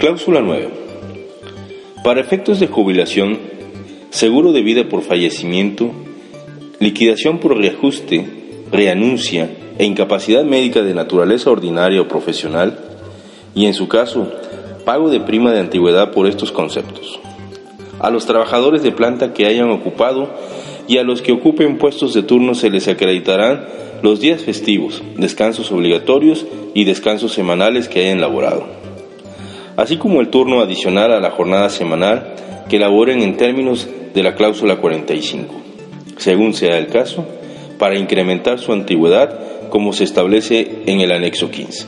Cláusula 9. Para efectos de jubilación, seguro de vida por fallecimiento, liquidación por reajuste, reanuncia e incapacidad médica de naturaleza ordinaria o profesional, y en su caso, pago de prima de antigüedad por estos conceptos. A los trabajadores de planta que hayan ocupado y a los que ocupen puestos de turno se les acreditarán los días festivos, descansos obligatorios y descansos semanales que hayan laborado así como el turno adicional a la jornada semanal que laboren en términos de la cláusula 45, según sea el caso, para incrementar su antigüedad como se establece en el anexo 15.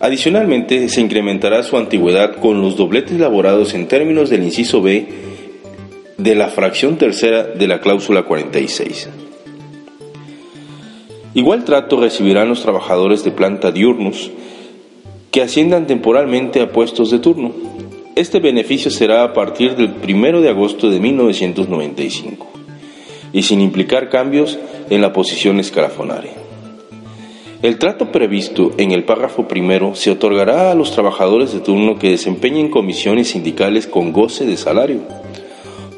Adicionalmente, se incrementará su antigüedad con los dobletes laborados en términos del inciso B de la fracción tercera de la cláusula 46. Igual trato recibirán los trabajadores de planta diurnos que asciendan temporalmente a puestos de turno. Este beneficio será a partir del 1 de agosto de 1995 y sin implicar cambios en la posición escalafonaria. El trato previsto en el párrafo primero se otorgará a los trabajadores de turno que desempeñen comisiones sindicales con goce de salario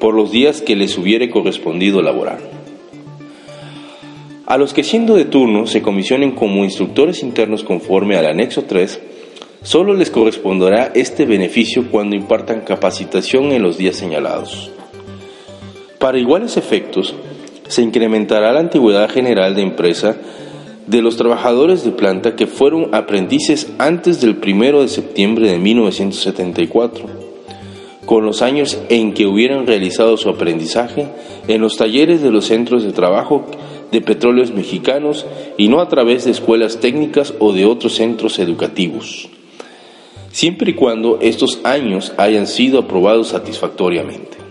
por los días que les hubiere correspondido laborar. A los que siendo de turno se comisionen como instructores internos conforme al anexo 3, Solo les corresponderá este beneficio cuando impartan capacitación en los días señalados. Para iguales efectos, se incrementará la antigüedad general de empresa de los trabajadores de planta que fueron aprendices antes del 1 de septiembre de 1974, con los años en que hubieran realizado su aprendizaje en los talleres de los centros de trabajo de petróleos mexicanos y no a través de escuelas técnicas o de otros centros educativos siempre y cuando estos años hayan sido aprobados satisfactoriamente.